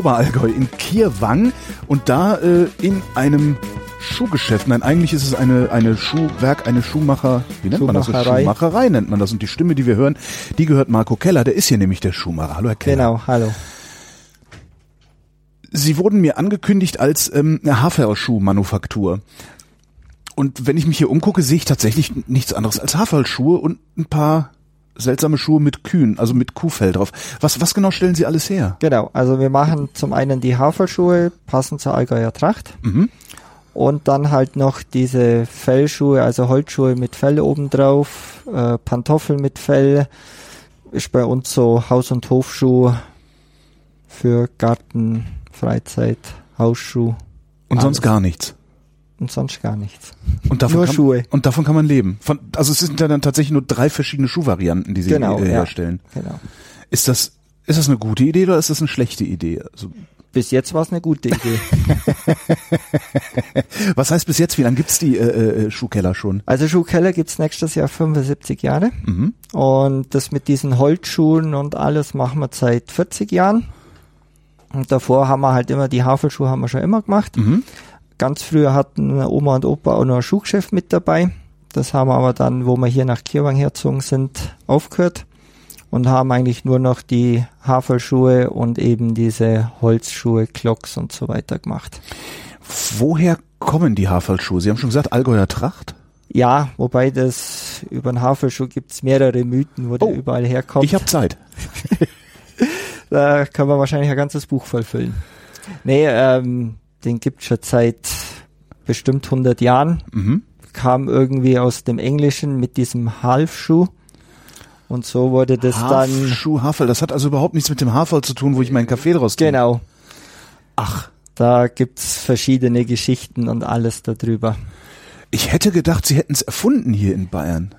Oberallgäu in Kirwang und da äh, in einem Schuhgeschäft. Nein, eigentlich ist es eine, eine Schuhwerk, eine Schuhmacher, wie nennt man das? Schuhmacherei. Nennt man das. Und die Stimme, die wir hören, die gehört Marco Keller. Der ist hier nämlich der Schuhmacher. Hallo, Herr Keller. Genau, hallo. Sie wurden mir angekündigt als ähm, eine Haferschuhmanufaktur. Und wenn ich mich hier umgucke, sehe ich tatsächlich nichts anderes als Haferschuhe und ein paar seltsame Schuhe mit Kühen, also mit Kuhfell drauf. Was, was genau stellen Sie alles her? Genau, also wir machen zum einen die Haferschuhe, passend zur Allgäuer Tracht. Mhm. Und dann halt noch diese Fellschuhe, also Holzschuhe mit Fell obendrauf, äh, Pantoffeln mit Fell. Ist bei uns so Haus- und Hofschuh für Garten, Freizeit, Hausschuh Und Alles. sonst gar nichts. Und sonst gar nichts. Und davon Nur kann, Schuhe. Und davon kann man leben. Von, also es sind ja dann tatsächlich nur drei verschiedene Schuhvarianten, die Sie Genau, äh, ja. herstellen. Genau. Ist das, ist das eine gute Idee oder ist das eine schlechte Idee? Also, Bis jetzt war es eine gute Idee. was heißt bis jetzt, wie lange gibt's die äh, äh, Schuhkeller schon? Also Schuhkeller gibt's nächstes Jahr 75 Jahre. Mhm. Und das mit diesen Holzschuhen und alles machen wir seit 40 Jahren. Und davor haben wir halt immer, die Havelschuhe haben wir schon immer gemacht. Mhm. Ganz früher hatten Oma und Opa auch noch ein Schuhgeschäft mit dabei. Das haben wir aber dann, wo wir hier nach Kirwang herzogen sind, aufgehört. Und haben eigentlich nur noch die Havelschuhe und eben diese Holzschuhe, Klocks und so weiter gemacht. Woher kommen die Haferlschuhe? Sie haben schon gesagt, Allgäuer Tracht? Ja, wobei das über den Havelschuh gibt's mehrere Mythen, wo der Oh, überall herkommt. Ich habe Zeit. Da kann man wahrscheinlich ein ganzes Buch voll füllen. Nee, ähm, den gibt's schon seit bestimmt 100 Jahren. Mhm. Kam irgendwie aus dem Englischen mit diesem Halfschuh. Und so wurde das dann, Schuh Haferl, das hat also überhaupt nichts mit dem Haferl zu tun, wo ich meinen Kaffee draus trinke. genau, Ach, da gibt's verschiedene Geschichten und alles darüber. ich hätte gedacht, Sie hätten es erfunden hier in Bayern.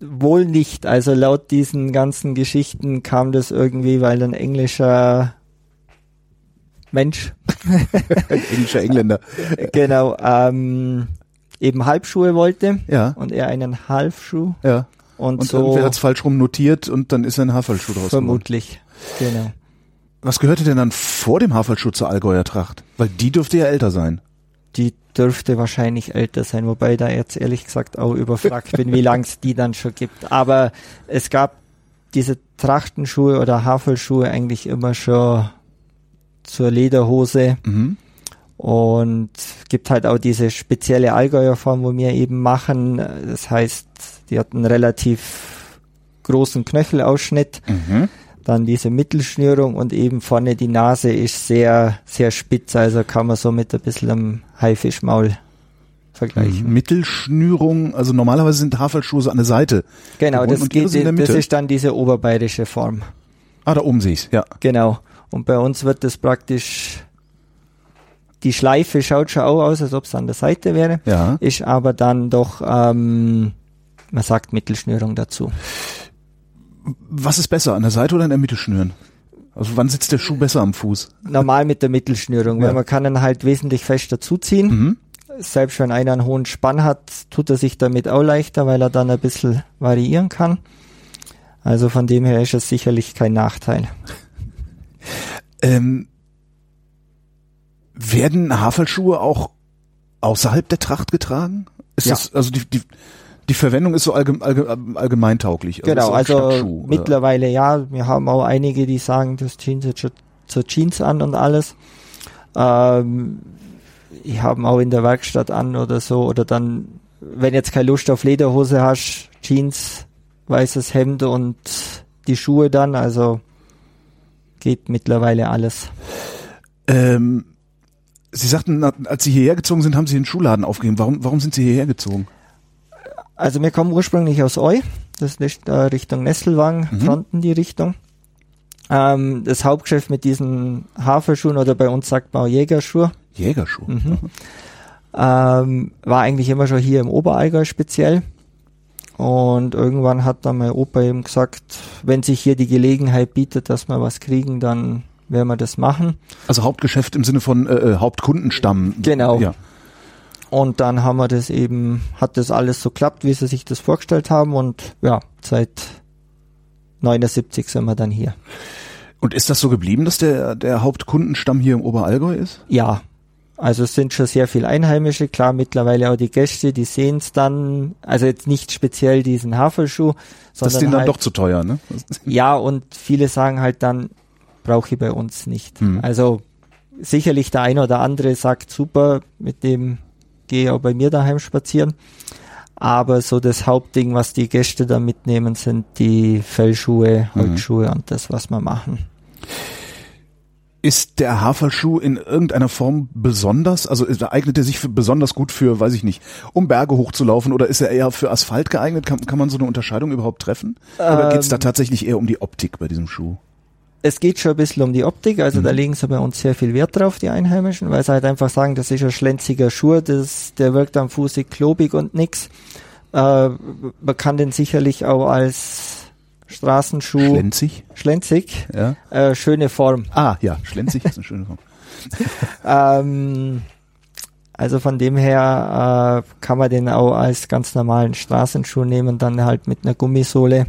Wohl nicht, also laut diesen ganzen Geschichten kam das irgendwie, weil ein englischer Mensch Ein englischer Engländer. genau ähm, eben Halbschuhe wollte Ja, und er einen Halfschuh ja. und, Und so irgendwer hat es falsch rum notiert und dann ist ein Haferlschuh draus geworden. vermutlich. Genau. Was gehörte denn dann vor dem Haferlschuh zur Allgäuer Tracht? Weil die dürfte ja älter sein. Die dürfte wahrscheinlich älter sein, wobei da jetzt ehrlich gesagt auch überfragt bin, wie lang es die dann schon gibt. Aber es gab diese Trachtenschuhe oder Havelschuhe eigentlich immer schon zur Lederhose Mhm. und gibt halt auch diese spezielle Allgäuer Form, wo wir eben machen. Das heißt, die hat einen relativ großen Knöchelausschnitt. Mhm. Dann diese Mittelschnürung und eben vorne die Nase ist sehr, sehr spitz, also kann man so mit ein bisschen am Haifischmaul vergleichen. Mittelschnürung, also normalerweise sind Haferlschuhe an der Seite. Genau, das, geht, der das ist dann diese oberbayerische Form. Ah, da oben sehe ich's, ja. Genau. Und bei uns wird das praktisch, die Schleife schaut schon auch aus, als ob es an der Seite wäre, Ja. ist aber dann doch, ähm, man sagt Mittelschnürung dazu. Was ist besser, an der Seite oder in der Mitte schnüren? Also wann sitzt der Schuh besser am Fuß? Normal mit der Mittelschnürung, weil Ja. man kann ihn halt wesentlich fester zuziehen. Mhm. selbst wenn einer einen hohen Spann hat, tut er sich damit auch leichter, weil er dann ein bisschen variieren kann. Also von dem her ist es sicherlich kein Nachteil. Ähm, werden Haferlschuhe auch außerhalb der Tracht getragen? Ist Ja. das, also die, die, die Verwendung ist so allgeme, allgeme, allgemeintauglich. genau, also Stadtschuh, oder? mittlerweile ja, wir haben auch einige, die sagen, das Jeans jetzt schon zur Jeans an und alles. Ähm, ich habe auch in der Werkstatt an oder so, oder dann, wenn jetzt keine Lust auf Lederhose hast, Jeans, weißes Hemd und die Schuhe dann, also geht mittlerweile alles. Ähm, Sie sagten, als Sie hierher gezogen sind, haben Sie den Schuhladen aufgegeben. Warum, warum sind Sie hierher gezogen? Also wir kommen ursprünglich aus Eu, das ist äh, Richtung Nesselwang, Mhm. Fronten die Richtung. Ähm, das Hauptgeschäft mit diesen Haferschuhen oder bei uns sagt man auch Jägerschuhe, Jägerschuh. Mhm. ähm, war eigentlich immer schon hier im Oberallgäu speziell. Und irgendwann hat dann mein Opa eben gesagt, wenn sich hier die Gelegenheit bietet, dass wir was kriegen, dann werden wir das machen. Also Hauptgeschäft im Sinne von äh, äh, Hauptkundenstamm. Genau. Ja. Und dann haben wir das eben, hat das alles so klappt, wie sie sich das vorgestellt haben und ja, seit 79 sind wir dann hier. Und ist das so geblieben, dass der, der Hauptkundenstamm hier im Oberallgäu ist? Ja, also es sind schon sehr viel Einheimische, klar mittlerweile auch die Gäste, die sehen es dann, also jetzt nicht speziell diesen Hafelschuh, sondern Das ist denen dann halt, doch zu teuer, ne? ja und viele sagen halt dann, brauche ich bei uns nicht. Hm. Also sicherlich der eine oder andere sagt super, mit dem gehe ich auch bei mir daheim spazieren. Aber so das Hauptding, was die Gäste da mitnehmen, sind die Fellschuhe, Mhm. Holzschuhe und das, was wir machen. Ist der Haferschuh in irgendeiner Form besonders? Also eignet er sich besonders gut für, weiß ich nicht, um Berge hochzulaufen oder ist er eher für Asphalt geeignet? Kann, kann man so eine Unterscheidung überhaupt treffen? Oder geht's da Ähm, tatsächlich eher um die Optik bei diesem Schuh? es geht schon ein bisschen um die Optik, also Mhm. da legen sie bei uns sehr viel Wert drauf, die Einheimischen, weil sie halt einfach sagen, das ist ein schlenziger Schuh, das, der wirkt am Fuße klobig und nix. Äh, man kann den sicherlich auch als Straßenschuh Schlenzig? schlenzig, Ja. äh, schöne Form. Ah, ja, schlenzig ist eine schöne Form. Ähm, also von dem her äh, kann man den auch als ganz normalen Straßenschuh nehmen, dann halt mit einer Gummisohle.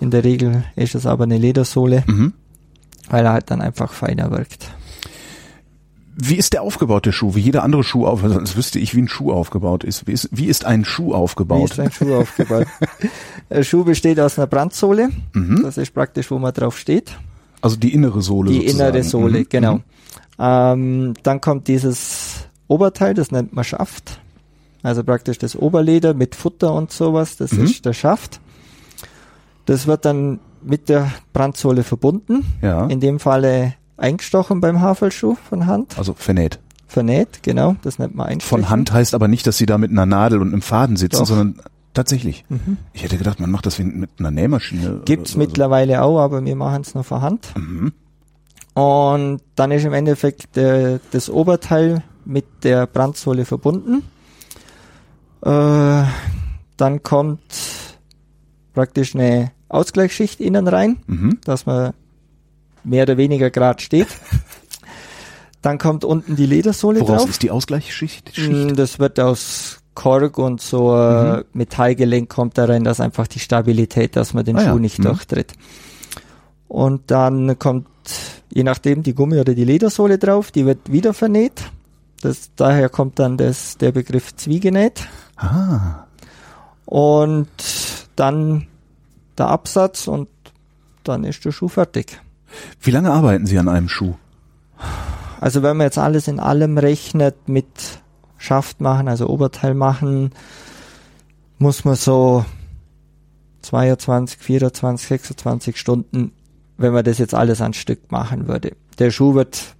In der Regel ist es aber eine Ledersohle, Mhm. weil er halt dann einfach feiner wirkt. Wie ist der aufgebaut, der Schuh? Wie jeder andere Schuh auf, also sonst wüsste ich, wie ein Schuh aufgebaut ist. Wie ist, wie ist ein Schuh Wie aufgebaut? ist ein Schuh aufgebaut? Der Schuh besteht aus einer Brandsohle. Mhm. Das ist praktisch, wo man drauf steht. Also die innere Sohle Die sozusagen. innere Sohle, Mhm. genau. Mhm. Ähm, dann kommt dieses Oberteil, das nennt man Schaft. Also praktisch das Oberleder mit Futter und sowas, das Mhm. ist der Schaft. Das wird dann mit der Brandsohle verbunden. Ja, In dem Falle eingestochen beim Havelschuh von Hand. also vernäht. Vernäht, genau, das nennt man einstechen. Von Hand heißt aber nicht, dass sie da mit einer Nadel und einem Faden sitzen, Doch. sondern tatsächlich. Mhm. Ich hätte gedacht, man macht das wie mit einer Nähmaschine. Gibt's so. mittlerweile auch, aber wir machen es nur von Hand. Mhm. Und dann ist im Endeffekt äh, das Oberteil mit der Brandsohle verbunden. Äh, dann kommt praktisch eine Ausgleichsschicht innen rein, Mhm. dass man mehr oder weniger gerade steht. Dann kommt unten die Ledersohle Woraus drauf. ist die Ausgleichsschicht? Schicht? Mm, Das wird aus Kork und so äh, Mhm. Metallgelenk kommt da rein, dass einfach die Stabilität, dass man den Ah ja, Schuh nicht mhm. durchtritt. Und dann kommt, je nachdem, die Gummi- oder die Ledersohle drauf, die wird wieder vernäht. Das, daher kommt dann das, der Begriff Zwiegenäht. Ah, Und dann der Absatz und dann ist der Schuh fertig. Wie lange arbeiten Sie an einem Schuh? Also wenn man jetzt alles in allem rechnet mit Schaft machen, also Oberteil machen, muss man so 22, 24, 26 Stunden, wenn man das jetzt alles an Stück machen würde. Der Schuh wird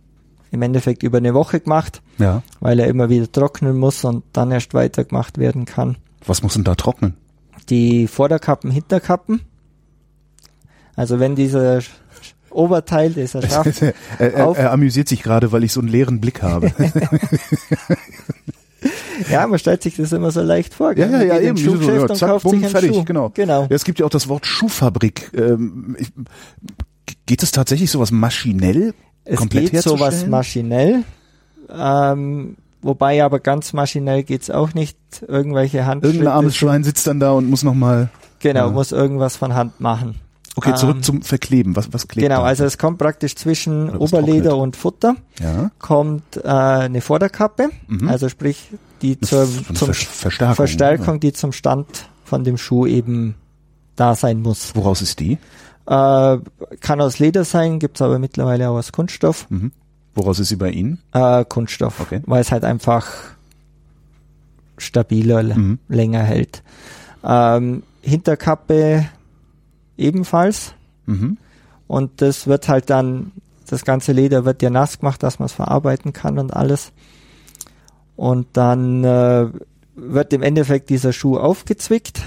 im Endeffekt über eine Woche gemacht, Ja. weil er immer wieder trocknen muss und dann erst weitergemacht werden kann. Was muss denn da trocknen? Die Vorderkappen, Hinterkappen. Also wenn dieser Oberteil, dieser Schaft er, er, er amüsiert sich gerade, weil ich so einen leeren Blick habe. Ja, man stellt sich das immer so leicht vor. Ja, ja, ja, eben. Schuhgeschäft Ja, zack, kauft bumm, fertig, Schuh. genau. Genau. Ja, es gibt ja auch das Wort Schuhfabrik. Ähm, ich, geht es tatsächlich sowas maschinell Es komplett geht sowas maschinell, ähm, wobei aber ganz maschinell geht's auch nicht. Irgendwelche Handschritte. Irgendein armes Schwein sitzt dann da und muss nochmal. Genau, Ja. muss irgendwas von Hand machen. Okay, zurück Ähm, zum Verkleben. Was, was klebt Genau, da? also es kommt praktisch zwischen Oberleder trocknet. und Futter ja. kommt äh, eine Vorderkappe, Mhm. also sprich die zur, zum Ver Verstärkung. Verstärkung, die zum Stand von dem Schuh eben da sein muss. Ja. Woraus ist die? Äh, kann aus Leder sein, gibt's aber mittlerweile auch aus Kunststoff. Mhm. Woraus ist sie bei Ihnen? Äh, Kunststoff, Okay. weil es halt einfach stabiler, Mhm. länger hält. Ähm, Hinterkappe ebenfalls Mhm. und das wird halt dann, das ganze Leder wird ja nass gemacht, dass man es verarbeiten kann und alles. Und dann äh, wird im Endeffekt dieser Schuh aufgezwickt.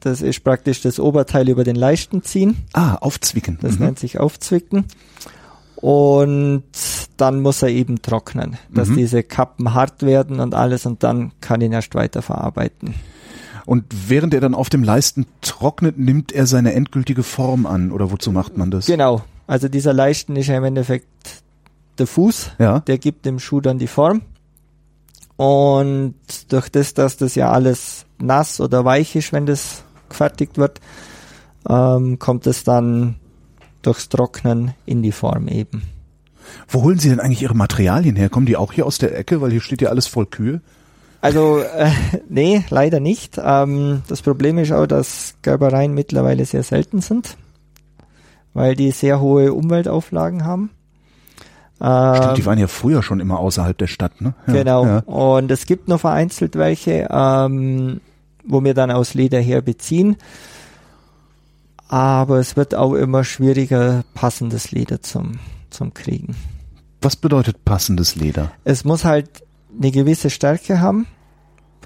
Das ist praktisch das Oberteil über den Leisten ziehen. Ah, aufzwicken. Das mhm. nennt sich Aufzwicken. Und dann muss er eben trocknen, dass Mhm. diese Kappen hart werden und alles und dann kann ihn erst weiter verarbeiten. Und während er dann auf dem Leisten trocknet, nimmt er seine endgültige Form an. Oder wozu macht man das? Genau. Also dieser Leisten ist ja im Endeffekt der Fuß, Ja. der gibt dem Schuh dann die Form. Und durch das, dass das ja alles nass oder weich ist, wenn das gefertigt wird, ähm, kommt es dann durchs Trocknen in die Form eben. Wo holen Sie denn eigentlich Ihre Materialien her? Kommen die auch hier aus der Ecke? Weil hier steht ja alles voll Kühe. Also, äh, nee, leider nicht. Ähm, das Problem ist auch, dass Gerbereien mittlerweile sehr selten sind, weil die sehr hohe Umweltauflagen haben. Stimmt, die waren ja früher schon immer außerhalb der Stadt, ne? Ja, genau. Ja. Und es gibt noch vereinzelt welche, ähm, wo wir dann aus Leder her beziehen. Aber es wird auch immer schwieriger, passendes Leder zum, zum Kriegen. Was bedeutet passendes Leder? Es muss halt eine gewisse Stärke haben.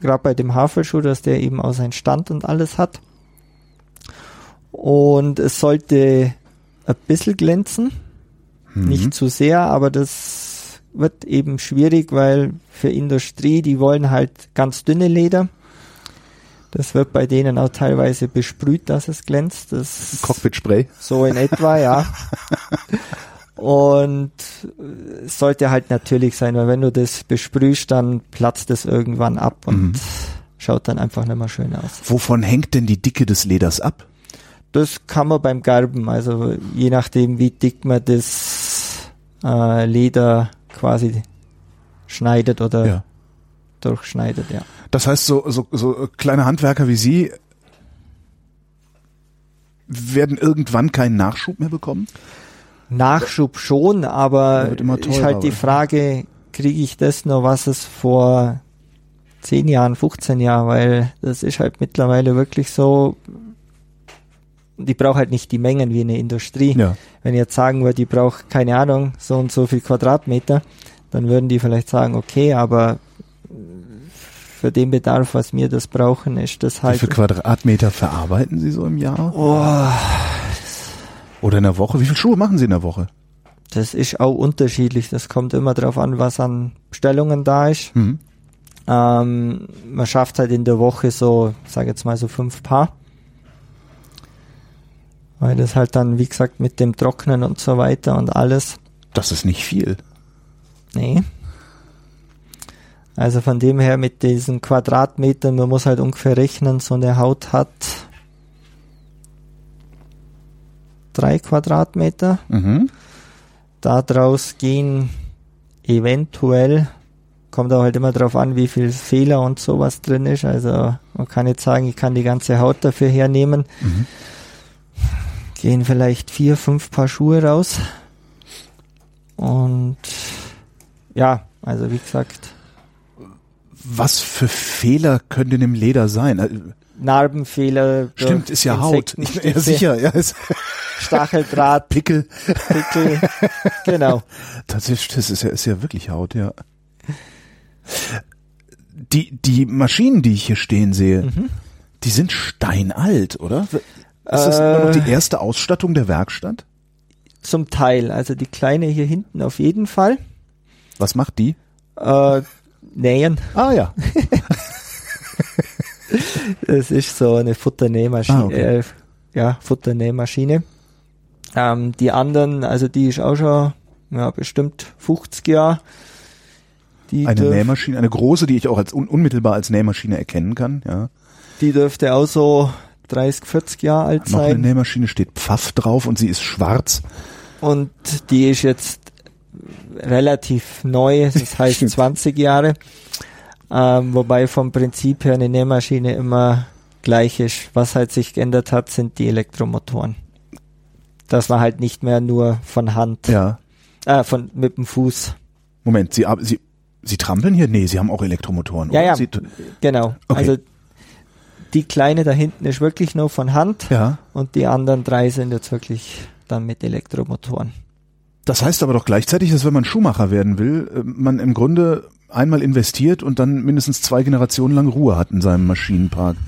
Gerade bei dem Havelschuh, dass der eben auch seinen Stand und alles hat. Und es sollte ein bisschen glänzen. Mhm. Nicht zu sehr, aber das wird eben schwierig, weil für Industrie, die wollen halt ganz dünne Leder. Das wird bei denen auch teilweise besprüht, dass es glänzt. Das Cockpit-Spray? so in etwa, ja. Und äh, es sollte halt natürlich sein, weil wenn du das besprühst, dann platzt es irgendwann ab und Mhm. schaut dann einfach nicht mehr schön aus. Wovon hängt denn die Dicke des Leders ab? Das kann man beim Garben, also je nachdem, wie dick man das äh, Leder quasi schneidet oder Ja. durchschneidet, ja. Das heißt, so, so, so kleine Handwerker wie Sie werden irgendwann keinen Nachschub mehr bekommen? Nachschub schon, aber immer ist teurer, halt die? Frage, kriege ich das noch, was es vor 10 Jahren, 15 Jahren, weil das ist halt mittlerweile wirklich so, die braucht halt nicht die Mengen wie eine Industrie. Ja. Wenn ich jetzt sagen würde, die braucht, keine Ahnung, so und so viel Quadratmeter, dann würden die vielleicht sagen, okay, aber für den Bedarf, was wir das brauchen, ist das Wie halt. viel Quadratmeter verarbeiten Sie so im Jahr? Oh, Oder in der Woche? Wie viele Schuhe machen Sie in der Woche? das ist auch unterschiedlich. Das kommt immer darauf an, was an Bestellungen da ist. Mhm. Ähm, man schafft halt in der Woche so, sag jetzt mal so fünf Paar. Weil das halt dann, wie gesagt, mit dem Trocknen und so weiter und alles. Das ist nicht viel. Nee. Also von dem her mit diesen Quadratmetern, man muss halt ungefähr rechnen, so eine Haut hat drei Quadratmeter. Mhm. Daraus gehen eventuell, kommt auch halt immer drauf an, wie viel Fehler und sowas drin ist. Also man kann jetzt sagen, ich kann die ganze Haut dafür hernehmen. Mhm. Gehen vielleicht vier, fünf Paar Schuhe raus. Und ja, also wie gesagt, Was für Fehler können denn im Leder sein? Äh, Narbenfehler. Stimmt, ist ja Haut. Ich, ja, Insektenstücke, sicher, ja, ist Stacheldraht, Pickel. Pickel. genau. Ist, das ist ja, ist ja wirklich Haut, ja. Die, die Maschinen, die ich hier stehen sehe, Mhm. die sind steinalt, oder? Ist das immer noch Äh. die erste Ausstattung der Werkstatt? Zum Teil. Also die kleine hier hinten auf jeden Fall. Was macht die? Äh, nähen. Ah ja. Es ist so eine Futternähmaschine. Ah, okay. äh, ja, Futternähmaschine. Ähm, die anderen, also die ist auch schon ja, bestimmt 50 Jahre. Die, Eine Nähmaschine, eine große, die ich auch als un unmittelbar als Nähmaschine erkennen kann, ja. die dürfte auch so 30, 40 Jahre alt Noch eine sein. Nähmaschine steht Pfaff drauf und sie ist schwarz. Und die ist jetzt relativ neu, das heißt Stimmt. 20 Jahre. Ähm, wobei vom Prinzip her eine Nähmaschine immer gleich ist. Was halt sich geändert hat, sind die Elektromotoren. Dass man halt nicht mehr nur von Hand, Ja. äh, von, mit dem Fuß. Moment, sie, sie, sie trampeln hier? Nee, sie haben auch Elektromotoren. Ja, oder? ja, Sie, genau. Okay. Also die kleine da hinten ist wirklich nur von Hand ja. und die anderen drei sind jetzt wirklich dann mit Elektromotoren. Das heißt aber doch gleichzeitig, dass wenn man Schuhmacher werden will, äh, man im Grunde einmal investiert und dann mindestens zwei Generationen lang Ruhe hat in seinem Maschinenpark.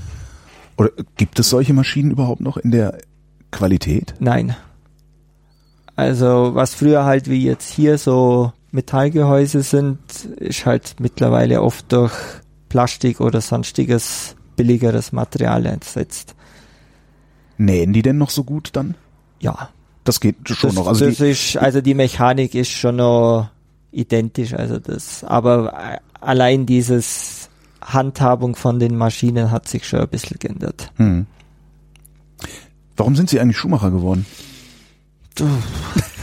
Oder äh, gibt es solche Maschinen überhaupt noch in der Qualität? Nein. Also was früher halt wie jetzt hier so Metallgehäuse sind, ist halt mittlerweile oft durch Plastik oder sonstiges billigeres Material ersetzt. Nähen die denn noch so gut dann? Ja, Das geht schon das, noch. Also das die, ist, also die Mechanik ist schon noch identisch, also das, aber äh, allein dieses Handhabung von den Maschinen hat sich schon ein bisschen geändert. hm. Warum sind Sie eigentlich Schuhmacher geworden?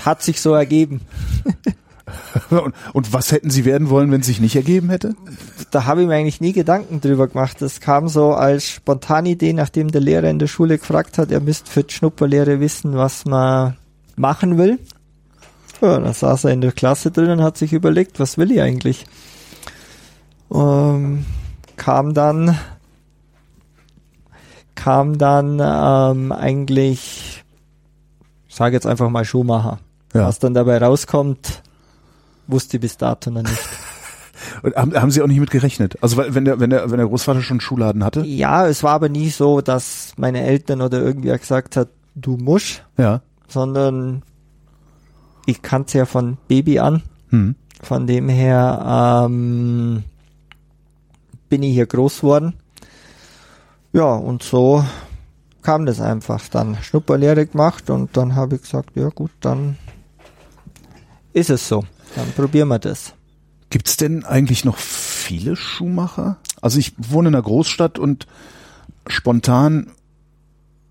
hat sich so ergeben. und, und was hätten Sie werden wollen, wenn es sich nicht ergeben hätte? Da habe ich mir eigentlich nie Gedanken drüber gemacht. Das kam so als Spontanidee, nachdem der Lehrer in der Schule gefragt hat, er müsste für die Schnupperlehre wissen, was man machen will. Ja, dann saß er in der Klasse drin und hat sich überlegt, was will ich eigentlich? Ähm, kam dann kam dann ähm, eigentlich, ich sage jetzt einfach mal Schuhmacher. Ja. Was dann dabei rauskommt, wusste ich bis dato noch nicht. Und haben, haben Sie auch nicht mit gerechnet? Also wenn der, wenn der, wenn der Großvater schon einen Schuhladen hatte? Ja, es war aber nie so, dass meine Eltern oder irgendwer gesagt hat, du musst, Ja. sondern ich kannte ja von Baby an. Hm. Von dem her ähm, bin ich hier groß worden. Ja, und so kam das einfach. Dann Schnupperlehre gemacht und dann habe ich gesagt, ja gut, dann ist es so. Dann probieren wir das. Gibt's denn eigentlich noch viele Schuhmacher? Also ich wohne in einer Großstadt und spontan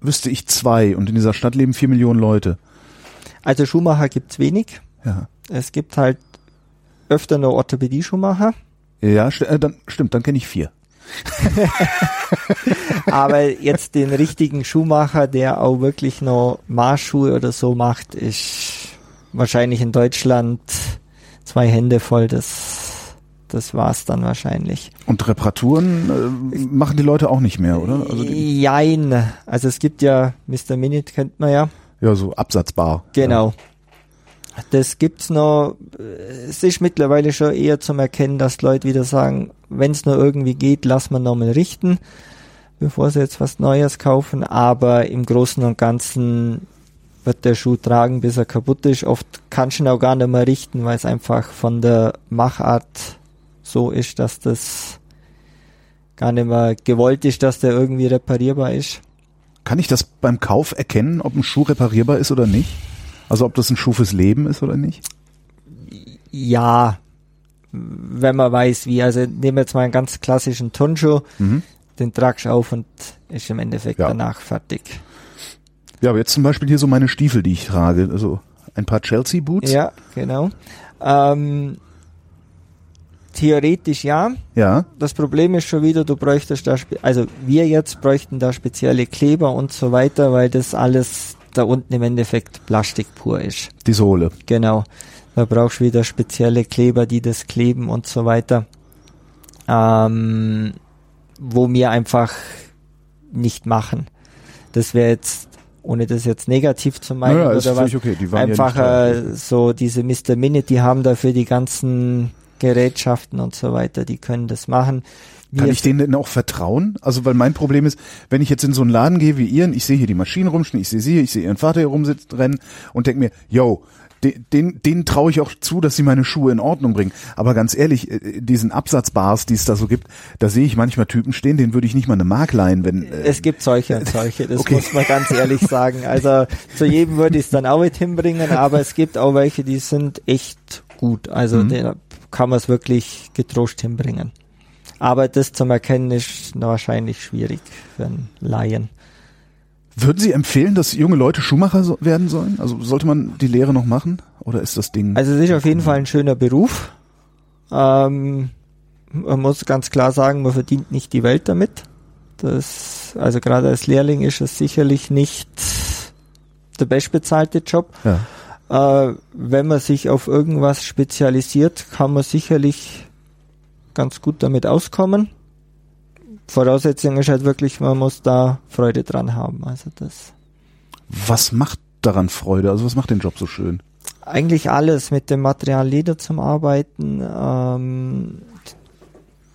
wüsste ich zwei und in dieser Stadt leben vier Millionen Leute. Also Schuhmacher gibt's wenig. Ja. Es gibt halt öfter nur Orthopädie-Schuhmacher. Ja, st äh, dann, stimmt, dann kenne ich vier. Aber jetzt den richtigen Schuhmacher, der auch wirklich noch Marschschuhe oder so macht, ist wahrscheinlich in Deutschland zwei Hände voll. Das, das war's dann wahrscheinlich. Und Reparaturen äh, machen die Leute auch nicht mehr, oder? Also Jein. Also es gibt ja Mr. Minute kennt man ja. ja, so absatzbar. Genau. Das gibt's noch. Es ist mittlerweile schon eher zum Erkennen, dass Leute wieder sagen, wenn es nur irgendwie geht, lass man nochmal richten, bevor sie jetzt was Neues kaufen. Aber im Großen und Ganzen wird der Schuh tragen, bis er kaputt ist. Oft kannst du ihn auch gar nicht mehr richten, weil es einfach von der Machart so ist, dass das gar nicht mehr gewollt ist, dass der irgendwie reparierbar ist. Kann ich das beim Kauf erkennen, ob ein Schuh reparierbar ist oder nicht? Also ob das ein Schuh fürs Leben ist oder nicht? Ja, wenn man weiß wie. Also nehmen wir jetzt mal einen ganz klassischen Turnschuh, Mhm. den tragst du auf und ist im Endeffekt Ja. danach fertig. Ja, aber jetzt zum Beispiel hier so meine Stiefel, die ich trage. Also ein paar Chelsea Boots. Ja, genau. Ähm, theoretisch ja. Ja. Das Problem ist schon wieder, du bräuchtest da, also wir jetzt bräuchten da spezielle Kleber und so weiter, weil das alles da unten im Endeffekt Plastik pur ist. Die Sohle. Genau. Da brauchst du wieder spezielle Kleber, die das kleben und so weiter. Ähm, wo wir einfach nicht machen. Das wäre jetzt, ohne das jetzt negativ zu meinen Naja, oder was, okay. Die waren einfach ja äh, so diese Mr. Minute, die haben dafür die ganzen Gerätschaften und so weiter, die können das machen. Kann Wir- ich denen denn auch vertrauen? Also, weil mein Problem ist, wenn ich jetzt in so einen Laden gehe wie ihren, ich sehe hier die Maschinen rumstehen, ich sehe sie, ich sehe ihren Vater hier rumsitzen, rennen und denke mir, yo, den, den, denen traue ich auch zu, dass sie meine Schuhe in Ordnung bringen. Aber ganz ehrlich, äh, diesen Absatzbars, die es da so gibt, da sehe ich manchmal Typen stehen, denen würde ich nicht mal eine Mark leihen, wenn. Äh, Es gibt solche und solche, das Okay. muss man ganz ehrlich sagen. Also zu jedem würde ich es dann auch nicht hinbringen, aber es gibt auch welche, die sind echt gut. Also Mhm. da kann man es wirklich getrost hinbringen. Aber das zum Erkennen ist wahrscheinlich schwierig für einen Laien. Würden Sie empfehlen, dass junge Leute Schuhmacher so werden sollen? Also sollte man die Lehre noch machen? Oder ist das Ding? Also es ist auf jeden Fall ein schöner Beruf. Ähm, man muss ganz klar sagen, man verdient nicht die Welt damit. Das, also gerade als Lehrling ist es sicherlich nicht der bestbezahlte Job. ja. Äh, wenn man sich auf irgendwas spezialisiert, kann man sicherlich ganz gut damit auskommen. Voraussetzung ist halt wirklich, man muss da Freude dran haben. Also das Was macht daran Freude? Also was macht den Job so schön? eigentlich alles mit dem Material Leder zum Arbeiten. Ähm,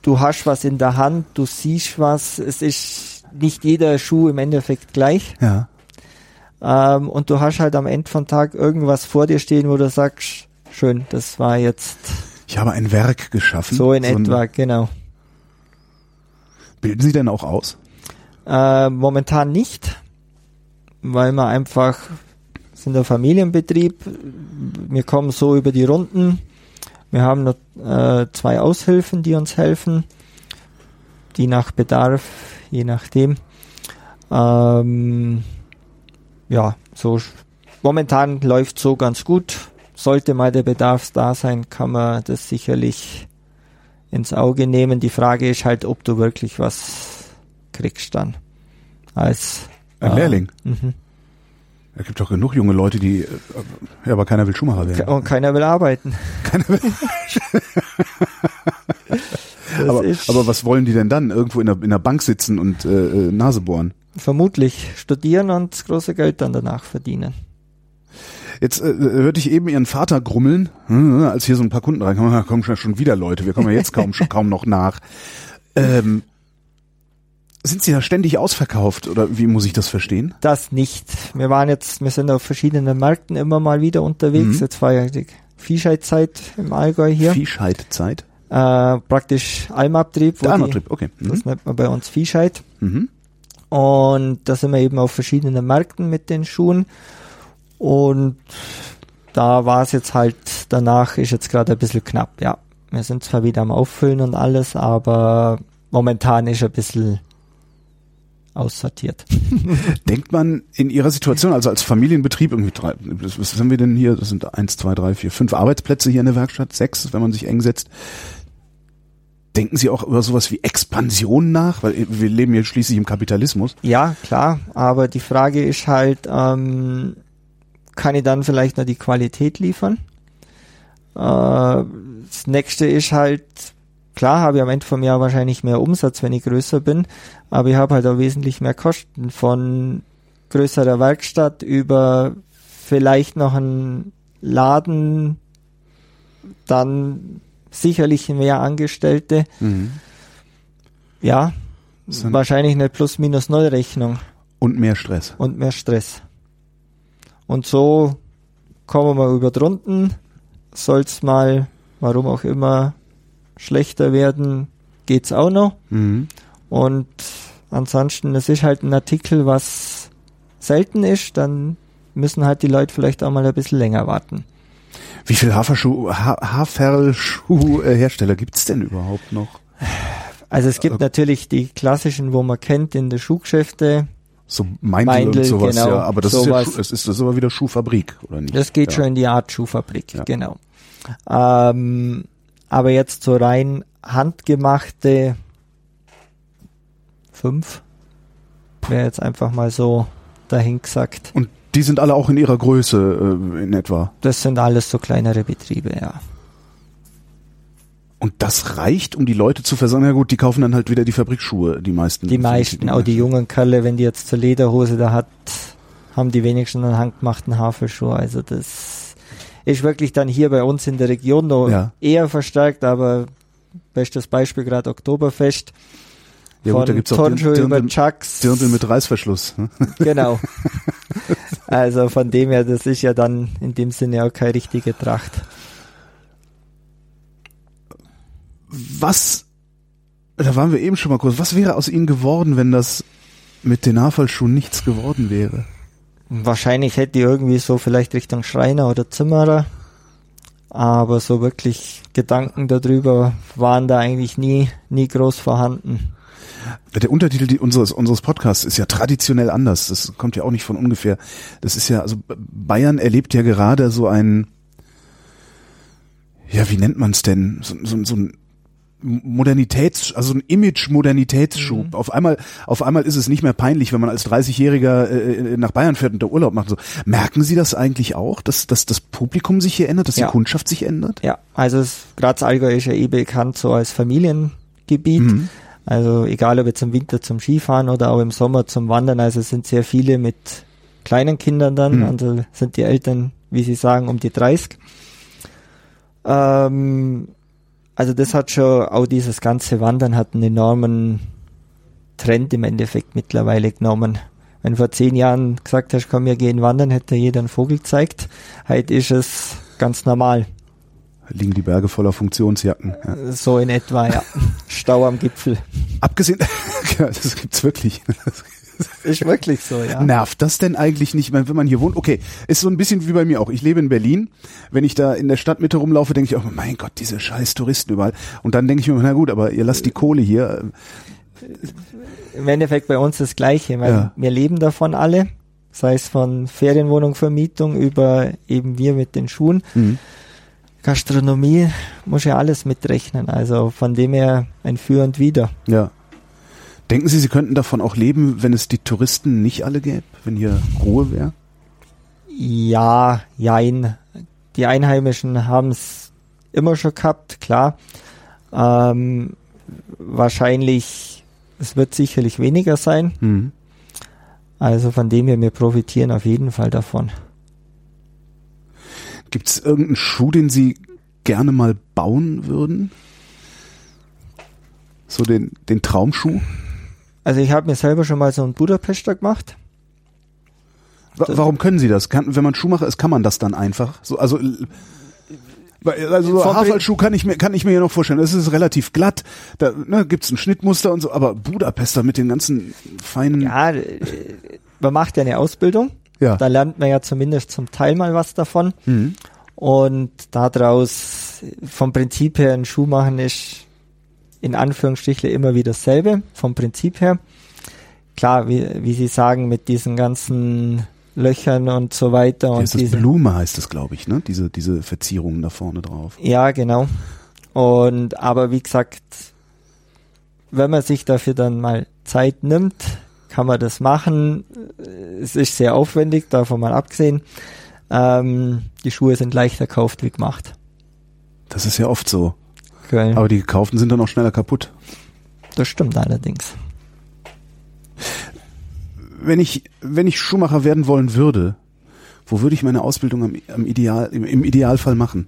du hast was in der Hand, du siehst was. Es ist nicht jeder Schuh im Endeffekt gleich. Ja. Ähm, und du hast halt am Ende vom Tag irgendwas vor dir stehen, wo du sagst, schön, das war jetzt Ich habe ein Werk geschaffen. so in ein- etwa, genau. Bilden Sie denn auch aus? Äh, momentan nicht, weil wir einfach sind ein Familienbetrieb. Wir kommen so über die Runden. Wir haben noch äh, zwei Aushilfen, die uns helfen, die nach Bedarf, je nachdem. Ähm, ja, so momentan läuft so ganz gut. Sollte mal der Bedarf da sein, kann man das sicherlich ins Auge nehmen. Die Frage ist halt, ob du wirklich was kriegst dann. Als Ein äh, Lehrling. Mhm. Es gibt doch genug junge Leute, die, äh, ja, aber keiner will Schuhmacher werden. Und keiner will arbeiten. Keiner will, aber, aber was wollen die denn dann? Irgendwo in der, in der Bank sitzen und äh, äh, Nase bohren? vermutlich studieren und das große Geld dann danach verdienen. Jetzt äh, hörte ich eben ihren Vater grummeln, hm, als hier so ein paar Kunden reinkommen, da kommen schon- schon wieder Leute, wir kommen ja jetzt kaum, schon kaum noch nach. Ähm, sind sie da ständig ausverkauft oder wie muss ich das verstehen? Das nicht. Wir waren jetzt, wir sind auf verschiedenen Märkten immer mal wieder unterwegs. Mhm. Jetzt war ja die Viehscheidzeit im Allgäu hier. Viehscheidzeit? Äh, praktisch Almabtrieb. Der Almatrip, okay. Mhm. Das nennt man bei uns Viehscheid. Mhm. Und da sind wir eben auf verschiedenen Märkten mit den Schuhen. Und da war es jetzt halt, danach ist jetzt gerade ein bisschen knapp, ja. Wir sind zwar wieder am Auffüllen und alles, aber momentan ist ein bisschen aussortiert. Denkt man in Ihrer Situation, also als Familienbetrieb, irgendwie drei, was haben wir denn hier? Das sind eins, zwei, drei, vier, fünf Arbeitsplätze hier in der Werkstatt, sechs, wenn man sich eng setzt. Denken Sie auch über sowas wie Expansion nach? Weil wir leben hier schließlich im Kapitalismus. Ja, klar, aber die Frage ist halt, ähm, kann ich dann vielleicht noch die Qualität liefern? Äh, das nächste ist halt, klar habe ich am Ende vom Jahr wahrscheinlich mehr Umsatz, wenn ich größer bin, aber ich habe halt auch wesentlich mehr Kosten von größerer Werkstatt über vielleicht noch einen Laden, dann sicherlich mehr Angestellte. Ja, Das sind- wahrscheinlich eine Plus-Minus-Null-Rechnung Und mehr Stress. und mehr Stress. Und so kommen wir über drunten. Soll's mal, warum auch immer, schlechter werden, geht's auch noch. Mhm. Und ansonsten, es ist halt ein Artikel, was selten ist, dann müssen halt die Leute vielleicht auch mal ein bisschen länger warten. Wie viel Haferschuh, ha Haferschuhhersteller gibt's denn überhaupt noch? Also es gibt natürlich die klassischen, wo man kennt in der Schuhgeschäfte. So Meindl, Meindl, und sowas, genau, ja. Aber das sowas. ist ja, es ist das aber wieder Schuhfabrik, oder nicht? Das geht ja. schon in die Art Schuhfabrik, Ja. genau. Ähm, aber jetzt so rein handgemachte fünf wäre jetzt einfach mal so dahin gesagt. Und die sind alle auch in ihrer Größe äh, in etwa. Das sind alles so kleinere Betriebe, ja. Und das reicht, um die Leute zu versorgen. Ja gut, die kaufen dann halt wieder die Fabrikschuhe, die meisten. Die meisten, auch die jungen Kerle, wenn die jetzt zur Lederhose da hat, haben die wenigstens einen handgemachten Haferschuh. Also das ist wirklich dann hier bei uns in der Region noch Ja. eher verstärkt, aber bestes Beispiel gerade Oktoberfest. Ja von gut, da gibt's auch Dirndl, über Chucks. Dirndl mit Reißverschluss. ne? Genau. also von dem her, das ist ja dann in dem Sinne auch keine richtige Tracht. Was, da waren wir eben schon mal kurz, was wäre aus ihnen geworden, wenn das mit den Haferschuhen nichts geworden wäre? Wahrscheinlich hätte ich irgendwie so vielleicht Richtung Schreiner oder Zimmerer. Aber so wirklich Gedanken darüber waren da eigentlich nie, nie groß vorhanden. Der Untertitel die, unseres, unseres Podcasts ist ja traditionell anders. Das kommt ja auch nicht von ungefähr. Das ist ja, also Bayern erlebt ja gerade so ein, ja, wie nennt man es denn? So, so, so ein Modernitäts, also ein Image-Modernitätsschub. Mhm. Auf einmal, auf einmal ist es nicht mehr peinlich, wenn man als 30-Jähriger äh, nach Bayern fährt und da Urlaub macht. So. Merken Sie das eigentlich auch, dass, dass das Publikum sich hier ändert, dass Ja. die Kundschaft sich ändert? Ja, also es- Graz Allgäu ist ja eh bekannt so als Familiengebiet. Mhm. Also egal ob jetzt im Winter zum Skifahren oder auch im Sommer zum Wandern, also es sind sehr viele mit kleinen Kindern dann, Mhm. also sind die Eltern, wie sie sagen, um die 30. Ähm, also das hat schon, auch dieses ganze Wandern hat einen enormen Trend im Endeffekt mittlerweile genommen. Wenn vor zehn Jahren gesagt hast, komm, wir gehen wandern, hätte jeder einen Vogel gezeigt. Heute ist es ganz normal. Liegen die Berge voller Funktionsjacken. Ja. So in etwa, ja. Stau am Gipfel. Abgesehen, das gibt's wirklich. Ist wirklich so, ja. Nervt das denn eigentlich nicht, wenn man hier wohnt? Okay, ist so ein bisschen wie bei mir auch. Ich lebe in Berlin. Wenn ich da in der Stadtmitte rumlaufe, denke ich auch, mein Gott, diese scheiß Touristen überall. Und dann denke ich mir, na gut, aber ihr lasst die Kohle hier. Im Endeffekt bei uns das Gleiche. Weil Ja. Wir leben davon alle. sei es von Ferienwohnungvermietung über eben wir mit den Schuhen. Mhm. Gastronomie muss ja alles mitrechnen, also von dem her ein Für und Wider. Ja. Denken Sie, Sie könnten davon auch leben, wenn es die Touristen nicht alle gäbe, wenn hier Ruhe wäre? Ja, jein. Die Einheimischen haben es immer schon gehabt, klar. Ähm, wahrscheinlich, es wird sicherlich weniger sein. Mhm. Also von dem her, wir profitieren auf jeden Fall davon. Gibt es irgendeinen Schuh, den Sie gerne mal bauen würden? So den, den Traumschuh? Also ich habe mir selber schon mal so einen Budapester gemacht. Wa warum können Sie das? Kann, wenn man Schuhmacher ist, kann man das dann einfach? So, also weil- also so Haferlschuh kann ich mir kann ich mir ja noch vorstellen. Das ist relativ glatt. Da ne, gibt's ein Schnittmuster und so. Aber Budapester mit den ganzen feinen. Ja, äh, man macht ja eine Ausbildung. Ja. Da lernt man ja zumindest zum Teil mal was davon. Mhm. Und daraus vom Prinzip her ein Schuh machen ist in Anführungsstrichen immer wieder dasselbe, vom Prinzip her. Klar, wie, wie Sie sagen, mit diesen ganzen Löchern und so weiter Wie und heißt das diesen, Blume heißt es, glaube ich, ne? Diese diese Verzierungen da vorne drauf. Ja, genau. Und aber wie gesagt, wenn man sich dafür dann mal Zeit nimmt, kann man das machen. Es ist sehr aufwendig, davon mal abgesehen. Ähm, die Schuhe sind leichter gekauft wie gemacht. Das ist ja oft so. Gell? Aber die gekauften sind dann auch schneller kaputt. das stimmt allerdings. Wenn ich wenn ich Schuhmacher werden wollen würde, wo würde ich meine Ausbildung am, am Ideal im, im Idealfall machen?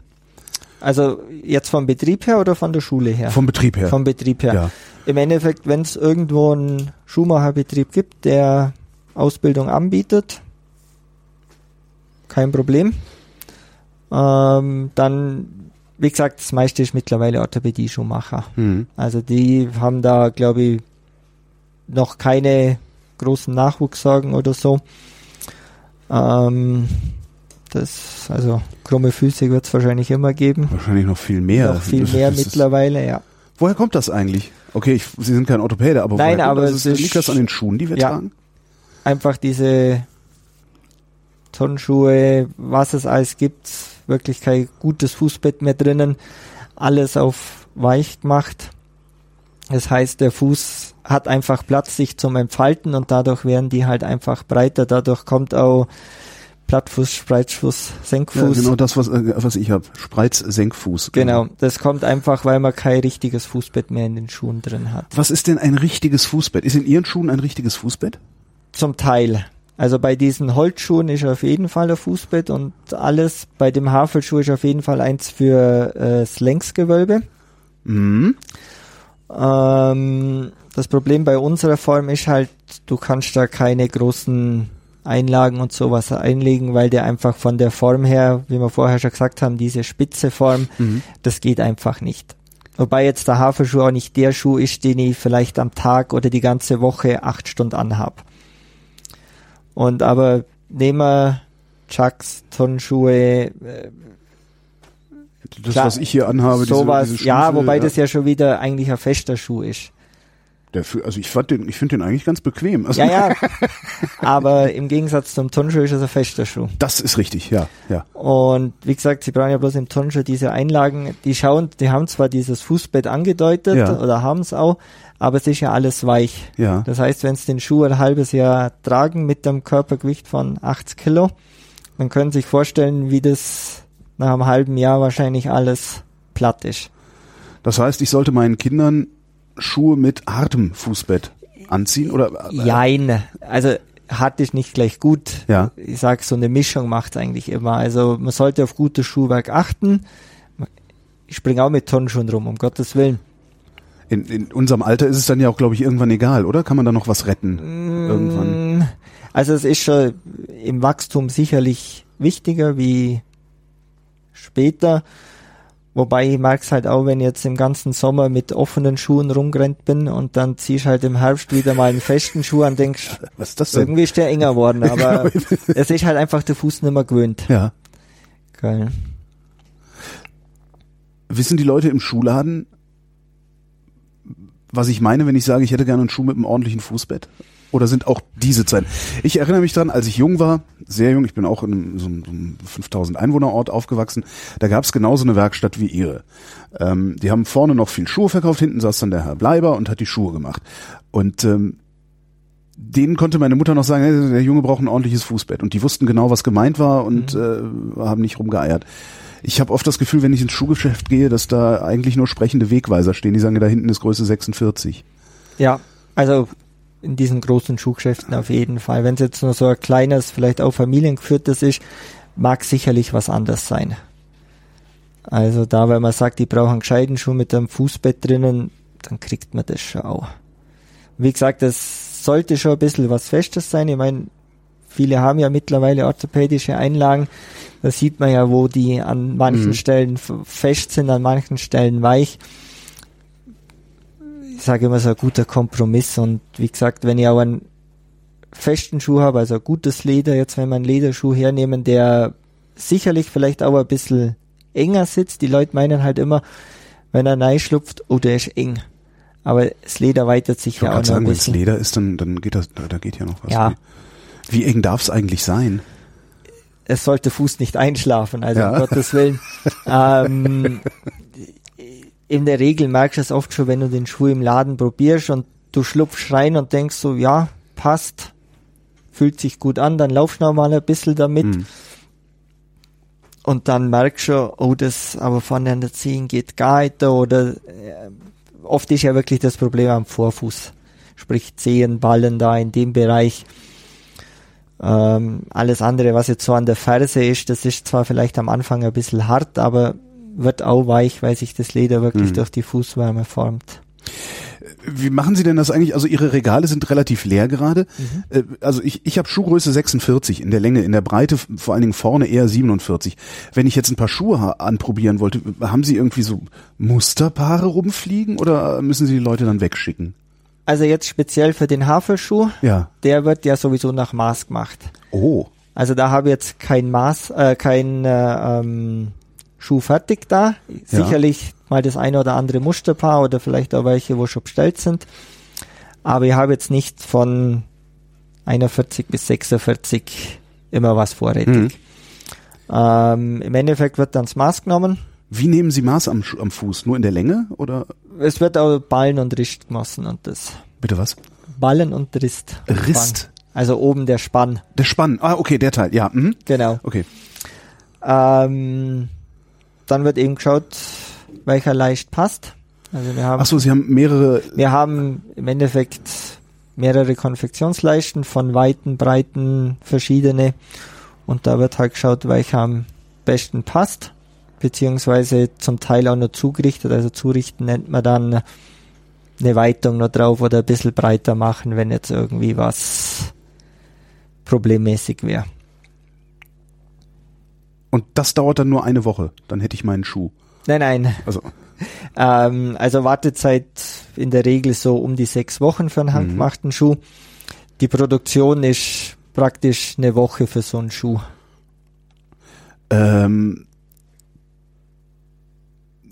Also jetzt vom Betrieb her oder von der Schule her? Vom Betrieb her. Vom Betrieb her. Ja. Im Endeffekt, wenn es irgendwo einen Schuhmacherbetrieb gibt, der Ausbildung anbietet, kein Problem. Ähm, dann, wie gesagt, das meiste ist mittlerweile Orthopädie-Schuhmacher. Mhm. Also die haben da, glaube ich, noch keine großen Nachwuchssorgen oder so. Ähm, das, also krumme Füße wird es wahrscheinlich immer geben. Wahrscheinlich noch viel mehr. noch viel mehr mittlerweile, ja. Woher kommt das eigentlich? Okay, ich, Sie sind kein Orthopäde, aber Nein, woher aber das? Ist- liegt das an den Schuhen, die wir Ja. tragen? einfach diese Turnschuhe, was es alles gibt, wirklich kein gutes Fußbett mehr drinnen, alles auf weich gemacht. Das heißt, der Fuß hat einfach Platz, sich zum Entfalten und dadurch werden die halt einfach breiter. Dadurch kommt auch Plattfuß, Spreizfuß, Ja, Senkfuß. genau das, was, äh, was ich habe. Spreiz, Senkfuß. Genau, das kommt einfach, weil man kein richtiges Fußbett mehr in den Schuhen drin hat. Was ist denn ein richtiges Fußbett? Ist in Ihren Schuhen ein richtiges Fußbett? Zum Teil. Also bei diesen Holzschuhen ist auf jeden Fall ein Fußbett und alles. Bei dem Havelschuh ist auf jeden Fall eins für äh, das Längsgewölbe. Mhm. Ähm, das Problem bei unserer Form ist halt, du kannst da keine großen Einlagen und sowas einlegen, weil der einfach von der Form her, wie wir vorher schon gesagt haben, diese spitze Form, Mhm. das geht einfach nicht. Wobei jetzt der Haferschuh auch nicht der Schuh ist, den ich vielleicht am Tag oder die ganze Woche acht Stunden anhab. Und aber nehmen wir Chucks, Turnschuhe, äh, Das, Klar, was ich hier anhabe, sowas, diese, diese ja, Stiefel, wobei das ja schon wieder eigentlich ein fester Schuh ist. Der also ich fand den, ich finde den eigentlich ganz bequem. Also Ja, ja, aber im Gegensatz zum Turnschuh ist es ein fester Schuh. Das ist richtig, ja, ja. Und wie gesagt, sie brauchen ja bloß im Turnschuh diese Einlagen, die schauen, die haben zwar dieses Fußbett angedeutet Ja. oder haben es auch, aber es ist ja alles weich. Ja. Das heißt, wenn sie den Schuh ein halbes Jahr tragen mit einem Körpergewicht von 80 Kilo, dann können Sie sich vorstellen, wie das nach einem halben Jahr wahrscheinlich alles platt ist. Das heißt, ich sollte meinen Kindern Schuhe mit hartem Fußbett anziehen oder äh, Jein. Also hart ist nicht gleich gut. Ja. Ich sag, so eine Mischung macht's eigentlich immer. Also man sollte auf gutes Schuhwerk achten. Ich springe auch mit Turnschuhen rum, um Gottes Willen. in, in unserem Alter ist es dann ja auch, glaube ich, irgendwann egal, oder? Kann man da noch was retten? Irgendwann. Mm, Also es ist schon im Wachstum sicherlich wichtiger wie später. Wobei ich mag's halt auch, wenn ich jetzt im ganzen Sommer mit offenen Schuhen rumgerannt bin und dann ziehst halt im Herbst wieder mal einen festen Schuh an, denkst, Was ist das denn? irgendwie ist der enger geworden, aber es ist halt einfach der Fuß nicht mehr gewöhnt. Ja. Geil. Wissen die Leute im Schuhladen, was ich meine, wenn ich sage, ich hätte gerne einen Schuh mit einem ordentlichen Fußbett? Oder sind auch diese Zeiten? Ich erinnere mich dran, als ich jung war, sehr jung, ich bin auch in einem, so einem 5000 Einwohnerort aufgewachsen, da gab es genauso eine Werkstatt wie ihre. Ähm, die haben vorne noch viel Schuhe verkauft, hinten saß dann der Herr Bleiber und hat die Schuhe gemacht. Und ähm, denen konnte meine Mutter noch sagen, hey, der Junge braucht ein ordentliches Fußbett. Und die wussten genau, was gemeint war und mhm. äh, haben nicht rumgeeiert. Ich habe oft das Gefühl, wenn ich ins Schuhgeschäft gehe, dass da eigentlich nur sprechende Wegweiser stehen, die sagen, da hinten ist Größe 46. Ja, also in diesen großen Schuhgeschäften auf jeden Fall. Wenn es jetzt nur so ein kleines, vielleicht auch familiengeführtes ist, mag sicherlich was anders sein. Also da, wenn man sagt, die brauchen einen gescheiten Schuh mit einem Fußbett drinnen, dann kriegt man das schon auch. Wie gesagt, das sollte schon ein bisschen was Festes sein. Ich meine, viele haben ja mittlerweile orthopädische Einlagen. Da sieht man ja, wo die an manchen mhm. Stellen fest sind, an manchen Stellen weich. Ich sage immer so ein guter Kompromiss und wie gesagt, wenn ich auch einen festen Schuh habe, also ein gutes Leder, jetzt wenn wir einen Lederschuh hernehmen, der sicherlich vielleicht auch ein bisschen enger sitzt. Die Leute meinen halt immer, wenn er neu schlupft, oh, der ist eng. Aber das Leder weitet sich ja auch noch sagen, ein bisschen. Wenn es Leder ist, dann, dann geht das, da geht ja noch was. Ja. Wie, wie eng darf es eigentlich sein? es sollte Fuß nicht einschlafen, also ja. um Gottes Willen. ähm, in der Regel merkst du es oft schon, wenn du den Schuh im Laden probierst und du schlupfst rein und denkst so, ja, passt, fühlt sich gut an, dann laufst du noch mal ein bisschen damit. Mhm. Und dann merkst du, oh, das aber vorne an der Zehen geht gar nicht oder äh, oft ist ja wirklich das Problem am Vorfuß. Sprich Zehen, Ballen da in dem Bereich ähm, alles andere, was jetzt so an der Ferse ist, das ist zwar vielleicht am Anfang ein bisschen hart, aber wird auch weich, weil sich das Leder wirklich mhm. durch die Fußwärme formt. Wie machen Sie denn das eigentlich? Also Ihre Regale sind relativ leer gerade. Mhm. Äh, also ich, ich habe Schuhgröße 46 in der Länge, in der Breite vor allen Dingen vorne eher 47. Wenn ich jetzt ein paar Schuhe anprobieren wollte, haben Sie irgendwie so Musterpaare rumfliegen oder müssen Sie die Leute dann wegschicken? Also jetzt speziell für den Haferschuh, ja. der wird ja sowieso nach Maß gemacht. Oh. Also da habe ich jetzt kein Maß, äh, kein äh, ähm, Schuh fertig da. Ja. Sicherlich mal das eine oder andere Musterpaar oder vielleicht auch welche, wo schon bestellt sind. Aber ich habe jetzt nicht von 41 bis 46 immer was vorrätig. Mhm. Ähm, Im Endeffekt wird dann das Maß genommen. Wie nehmen Sie Maß am, am Fuß? Nur in der Länge oder? Es wird auch Ballen und Rist gemessen und das. Bitte was? Ballen und Rist. Rist? Also oben der Spann. Der Spann, ah, okay, der Teil, ja. Mhm. Genau. Okay. Ähm, dann wird eben geschaut, welcher leicht passt. Also wir haben. Ach so, Sie haben mehrere. Wir haben im Endeffekt mehrere Konfektionsleisten von weiten, breiten, verschiedene. Und da wird halt geschaut, welcher am besten passt beziehungsweise zum Teil auch noch zugerichtet. Also zurichten nennt man dann eine Weitung noch drauf oder ein bisschen breiter machen, wenn jetzt irgendwie was problemmäßig wäre. Und das dauert dann nur eine Woche, dann hätte ich meinen Schuh. Nein, nein. Also, ähm, also Wartezeit in der Regel so um die sechs Wochen für einen mhm. handgemachten mhm. Schuh. Die Produktion ist praktisch eine Woche für so einen Schuh. Ähm,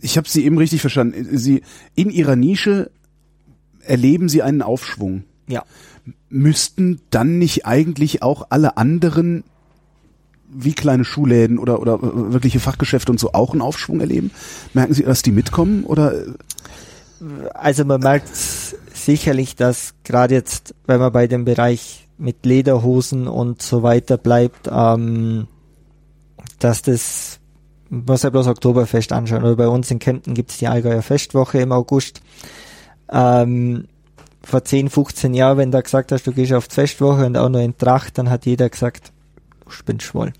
ich habe Sie eben richtig verstanden. Sie in Ihrer Nische erleben Sie einen Aufschwung. Ja. Müssten dann nicht eigentlich auch alle anderen wie kleine Schuhläden oder oder wirkliche Fachgeschäfte und so auch einen Aufschwung erleben? Merken Sie, dass die mitkommen oder? Also man merkt sicherlich, dass gerade jetzt, wenn man bei dem Bereich mit Lederhosen und so weiter bleibt, ähm, dass das muss ja bloß Oktoberfest anschauen. Oder bei uns in Kempten gibt es die Allgäuer Festwoche im August. Ähm, vor 10, 15 Jahren, wenn du gesagt hast, du gehst auf die Festwoche und auch noch in Tracht, dann hat jeder gesagt, du spinnst schwoll.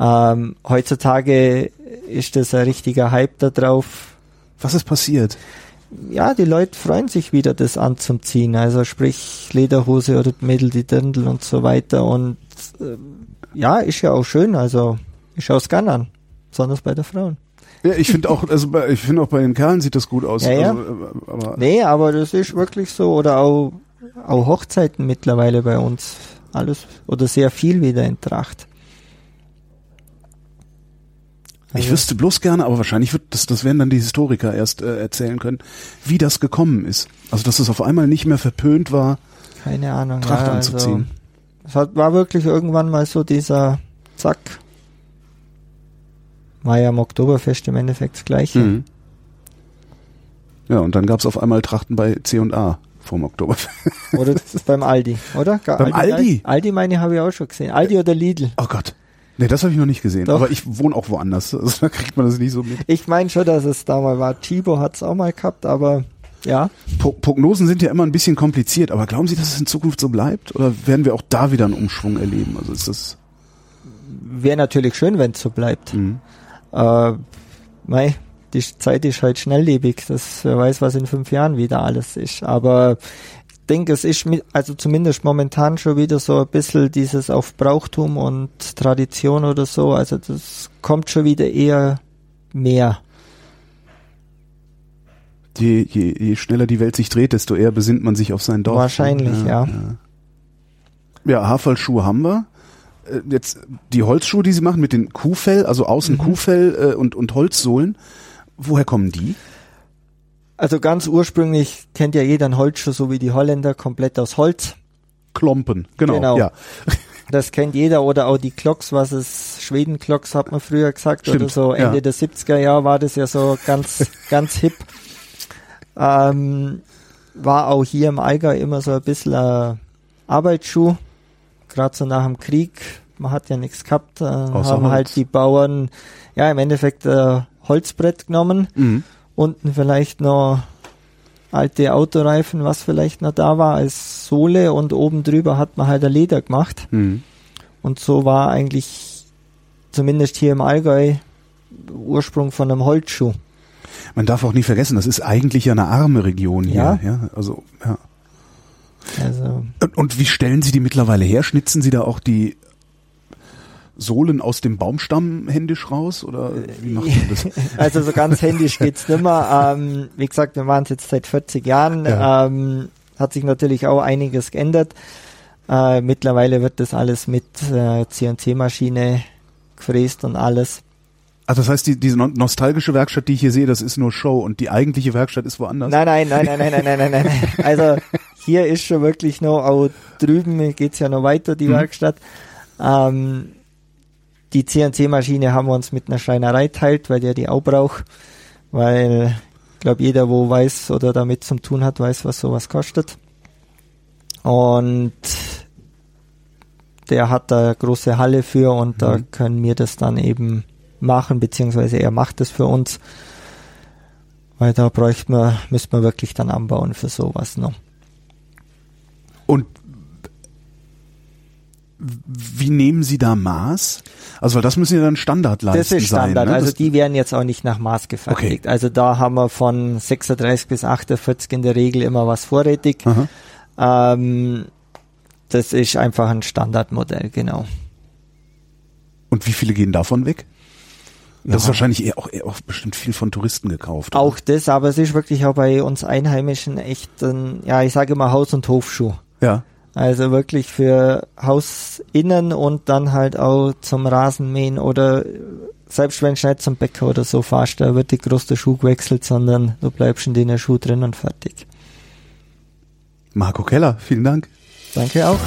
Ähm, heutzutage ist das ein richtiger Hype da drauf. Was ist passiert? Ja, die Leute freuen sich wieder, das anzuziehen. Also sprich Lederhose oder Mädel, die Dirndl und so weiter. Und äh, ja, ist ja auch schön. Also ich schaue es gerne an, besonders bei der Frauen. Ja, ich finde auch, also bei, ich finde auch bei den Kerlen sieht das gut aus. Ja, ja. Also, äh, aber nee, aber das ist wirklich so. Oder auch, auch Hochzeiten mittlerweile bei uns. Alles oder sehr viel wieder in Tracht. Also. Ich wüsste bloß gerne, aber wahrscheinlich wird das, das werden dann die Historiker erst äh, erzählen können, wie das gekommen ist. Also dass es auf einmal nicht mehr verpönt war, keine Ahnung. Tracht ja, also, anzuziehen. es hat, war wirklich irgendwann mal so dieser Zack. War ja am Oktoberfest im Endeffekt das gleiche. Mhm. Ja, und dann gab's auf einmal Trachten bei C&A vom Oktoberfest. Oder beim Aldi, oder? Beim Aldi? Aldi meine habe ich auch schon gesehen. Aldi oder Lidl. Oh Gott. Nee, das habe ich noch nicht gesehen. Doch. Aber ich wohne auch woanders. Also da kriegt man das nicht so mit. Ich meine schon, dass es da mal war. Chibo hat es auch mal gehabt, aber ja. Pro Prognosen sind ja immer ein bisschen kompliziert, aber glauben Sie, dass es in Zukunft so bleibt? Oder werden wir auch da wieder einen Umschwung erleben? Also ist das. Wäre natürlich schön, wenn es so bleibt. Mhm. Äh, mei, die Zeit ist halt schnelllebig. Das, wer weiß, was in fünf Jahren wieder alles ist. Aber denke, es ist mit, also zumindest momentan schon wieder so ein bisschen dieses auf Brauchtum und Tradition oder so. Also das kommt schon wieder eher mehr. Je, je, je schneller die Welt sich dreht, desto eher besinnt man sich auf sein Dorf. Wahrscheinlich, ja. Ja, ja Haferlschuhe haben wir. Äh, Jetzt die Holzschuhe, die Sie machen mit den Kuhfell, also außen Mhm. Kuhfell äh, und, und Holzsohlen. Woher kommen die? Also ganz ursprünglich kennt ja jeder einen Holzschuh, so wie die Holländer, komplett aus Holz. Klompen, genau. Genau. Ja. Das kennt jeder oder auch die Glocks, was es Schweden-Glocks hat man früher gesagt oder Stimmt, so Ende ja. der 70er Jahre war das ja so ganz ganz hip. Ähm, war auch hier im Allgäu immer so ein bisschen ein Arbeitsschuh, gerade so nach dem Krieg. Man hat ja nichts gehabt, äh, haben Holz. halt die Bauern ja im Endeffekt äh, Holzbrett genommen, Mhm. Unten vielleicht noch alte Autoreifen, was vielleicht noch da war als Sohle und oben drüber hat man halt ein Leder gemacht. Mhm. Und so war eigentlich zumindest hier im Allgäu Ursprung von einem Holzschuh. Man darf auch nie vergessen, das ist eigentlich ja eine arme Region hier. Ja. ja? Also, ja. Also Und, und wie stellen Sie die mittlerweile her? Schnitzen Sie da auch die Sohlen aus dem Baumstamm händisch raus? Oder wie macht man das? Also so ganz händisch geht's nimmer. Ähm, wie gesagt, wir waren es jetzt seit 40 Jahren. Ja. Ähm, hat sich natürlich auch einiges geändert. Äh, mittlerweile wird das alles mit äh, CNC-Maschine gefräst und alles. Also das heißt, die, diese no- nostalgische Werkstatt, die ich hier sehe, das ist nur Show und die eigentliche Werkstatt ist woanders? Nein, nein, nein, nein, nein, nein, nein, nein, nein. nein. Also hier ist schon wirklich noch, auch drüben geht's ja noch weiter, die Mhm. Werkstatt. Ähm, die CNC-Maschine haben wir uns mit einer Schreinerei teilt, weil der die auch braucht. Weil ich glaube, jeder, wo weiß oder damit zum tun hat, weiß, was sowas kostet. Und der hat da große Halle für und da Mhm. können wir das dann eben machen, beziehungsweise er macht das für uns. Weil da bräuchte man, müsste man wirklich dann anbauen für sowas noch. Und wie nehmen Sie da Maß? Also weil das müssen ja dann Standardleisten Das ist Standard, sein. Ne? also Das- die werden jetzt auch nicht nach Maß gefertigt. Also da haben wir von 36 bis 48 in der Regel immer was vorrätig. Ähm, das ist einfach ein Standardmodell, genau. Und wie viele gehen davon weg? Das Ja. ist wahrscheinlich eher auch, eher auch bestimmt viel von Touristen gekauft. oder? Auch das, aber es ist wirklich auch bei uns Einheimischen echt ein, ja, ich sage immer Haus- und Hofschuh. Ja. Also wirklich für Hausinnen und dann halt auch zum Rasenmähen oder selbst wenn du nicht zum Bäcker oder so fährst, da wird die große Schuh gewechselt, sondern du bleibst in den Schuh drin und fertig. Marco Keller, vielen Dank. Danke auch.